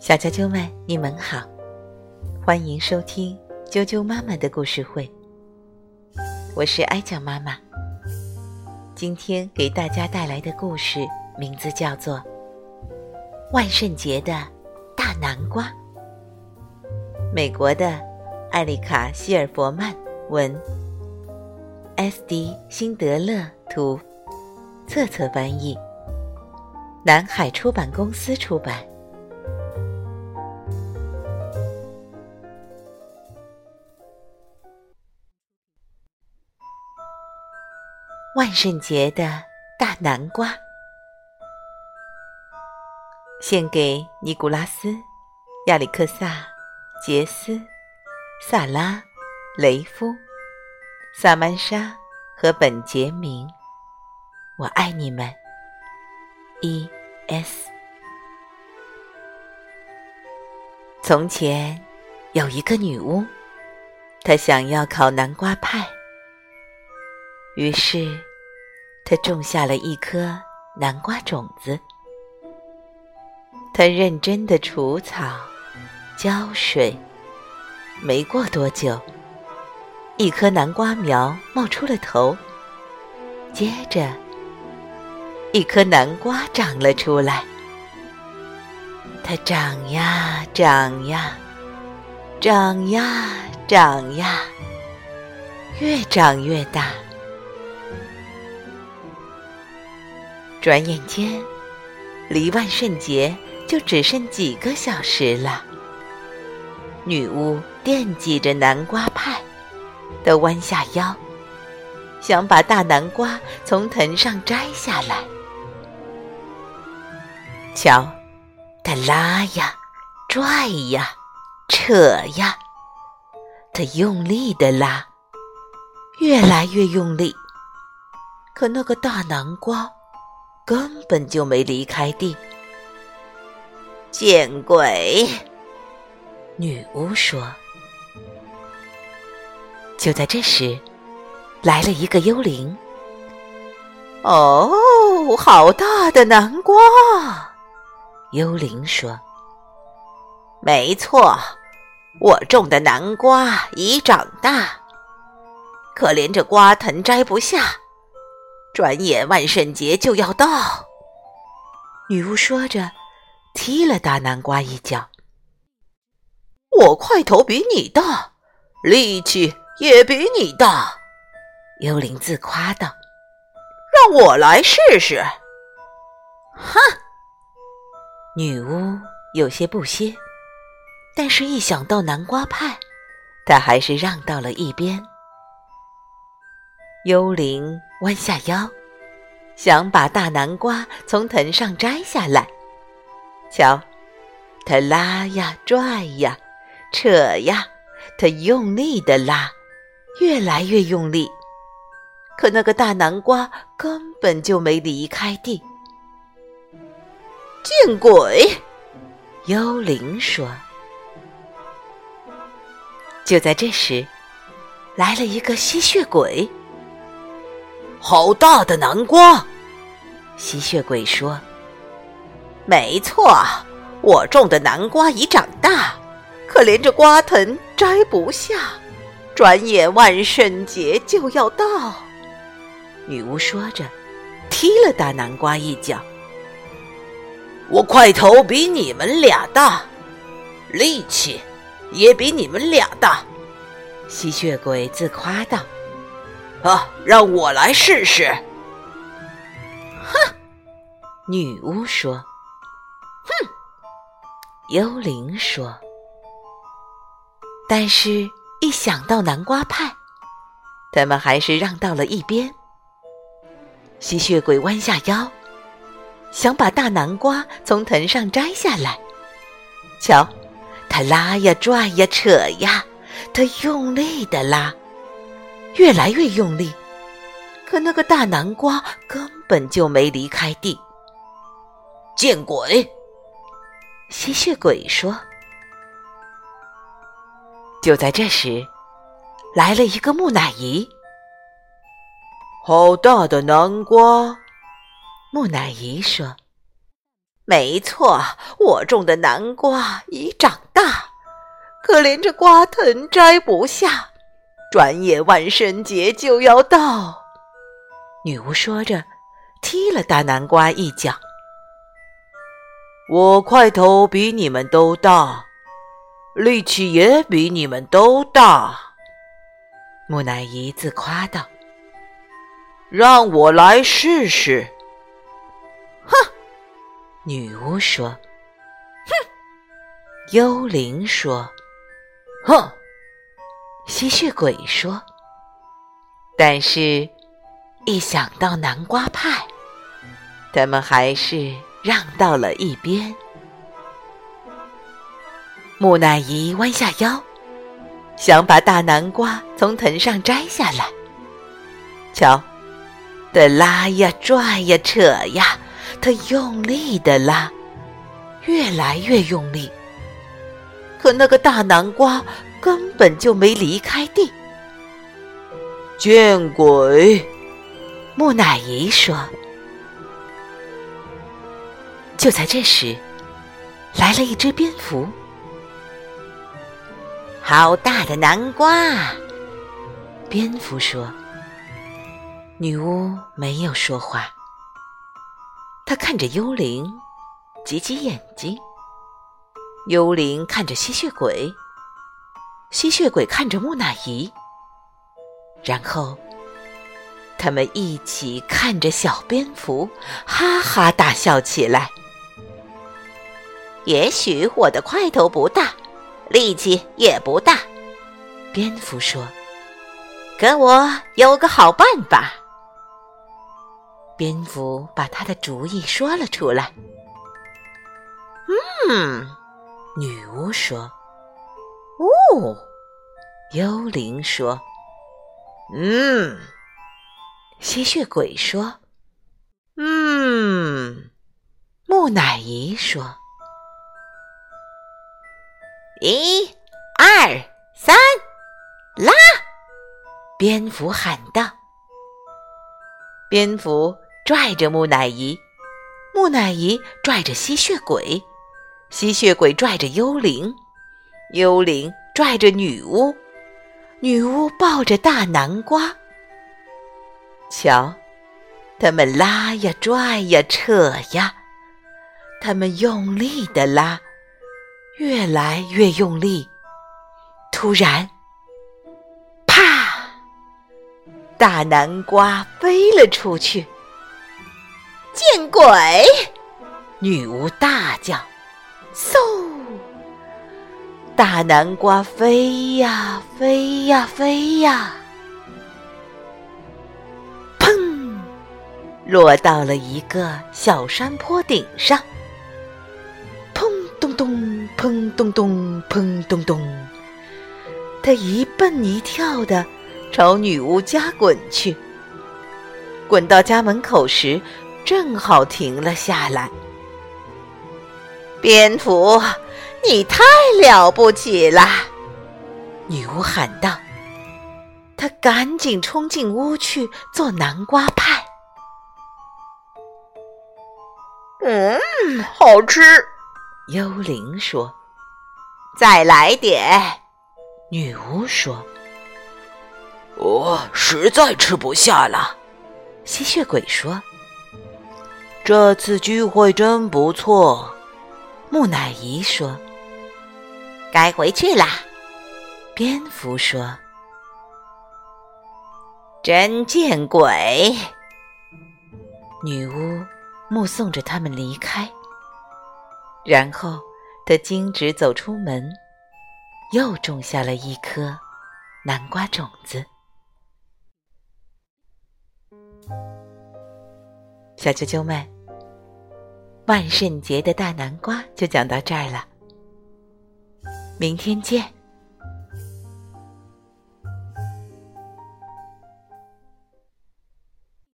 小啾啾们，你们好，欢迎收听啾啾妈妈的故事会。我是哀酱妈妈，今天给大家带来的故事名字叫做《万圣节的大南瓜》。美国的艾丽卡·希尔伯曼文，S.D. 辛德勒图，册册翻译。南海出版公司出版。万圣节的大南瓜，献给尼古拉斯、亚历克萨、杰斯、萨拉、雷夫、萨曼莎和本杰明，我爱你们。一 S 从前有一个女巫，她想要烤南瓜派，于是她种下了一颗南瓜种子。她认真的除草、浇水，没过多久，一颗南瓜苗冒出了头，接着。一颗南瓜长了出来，它长呀长呀，长呀长呀，越长越大。转眼间，离万圣节就只剩几个小时了。女巫惦记着南瓜派，都弯下腰，想把大南瓜从藤上摘下来。瞧，他拉呀，拽呀，扯呀，他用力的拉，越来越用力。可那个大南瓜根本就没离开地。见鬼！女巫说。就在这时，来了一个幽灵。哦，好大的南瓜！幽灵说：“没错，我种的南瓜已长大，可怜这瓜藤摘不下。转眼万圣节就要到。”女巫说着，踢了大南瓜一脚。“我块头比你大，力气也比你大。”幽灵自夸道，“让我来试试。”哼。女巫有些不屑，但是一想到南瓜派，她还是让到了一边。幽灵弯下腰，想把大南瓜从藤上摘下来。瞧，他拉呀拽呀，扯呀，他用力的拉，越来越用力。可那个大南瓜根本就没离开地。见鬼！幽灵说。就在这时，来了一个吸血鬼。好大的南瓜！吸血鬼说：“没错，我种的南瓜已长大，可连着瓜藤摘不下。转眼万圣节就要到。”女巫说着，踢了大南瓜一脚。我块头比你们俩大，力气也比你们俩大。吸血鬼自夸道：“啊，让我来试试。”哼，女巫说：“哼。”幽灵说：“但是，一想到南瓜派，他们还是让到了一边。”吸血鬼弯下腰。想把大南瓜从藤上摘下来，瞧，他拉呀拽呀扯呀，他用力的拉，越来越用力，可那个大南瓜根本就没离开地。见鬼！吸血鬼说。就在这时，来了一个木乃伊。好大的南瓜！木乃伊说：“没错，我种的南瓜已长大，可怜这瓜藤摘不下，转眼万圣节就要到。女巫说着，踢了大南瓜一脚。我块头比你们都大，力气也比你们都大。木乃伊自夸道：“让我来试试。”女巫说：“哼。”幽灵说：“哼。”吸血鬼说：“但是，一想到南瓜派，他们还是让到了一边。”木乃伊弯下腰，想把大南瓜从藤上摘下来。瞧，的拉呀，拽呀，扯呀。他用力的拉，越来越用力，可那个大南瓜根本就没离开地。见鬼！木乃伊说。就在这时，来了一只蝙蝠。好大的南瓜！蝙蝠说。女巫没有说话。他看着幽灵，挤挤眼睛。幽灵看着吸血鬼，吸血鬼看着木乃伊。然后，他们一起看着小蝙蝠，哈哈大笑起来。也许我的块头不大，力气也不大，蝙蝠说：“可我有个好办法。”蝙蝠把他的主意说了出来。嗯，女巫说：“哦。”幽灵说：“嗯。”吸血鬼说：“嗯。”木乃伊说：“一、二、三，拉！”蝙蝠喊道：“蝙蝠。”拽着木乃伊，木乃伊拽着吸血鬼，吸血鬼拽着幽灵，幽灵拽着女巫，女巫抱着大南瓜。瞧，他们拉呀，拽呀，扯呀，他们用力的拉，越来越用力。突然，啪！大南瓜飞了出去。见鬼！女巫大叫：“嗖！”大南瓜飞呀飞呀飞呀，砰！落到了一个小山坡顶上。砰咚咚，砰咚咚，砰咚咚。他一蹦一跳的朝女巫家滚去。滚到家门口时。正好停了下来。蝙蝠，你太了不起了！女巫喊道。她赶紧冲进屋去做南瓜派。嗯，好吃。幽灵说：“再来点。”女巫说：“我实在吃不下了。”吸血鬼说。这次聚会真不错，木乃伊说：“该回去啦。”蝙蝠说：“真见鬼！”女巫目送着他们离开，然后她径直走出门，又种下了一颗南瓜种子。小啾啾们，万圣节的大南瓜就讲到这儿了，明天见。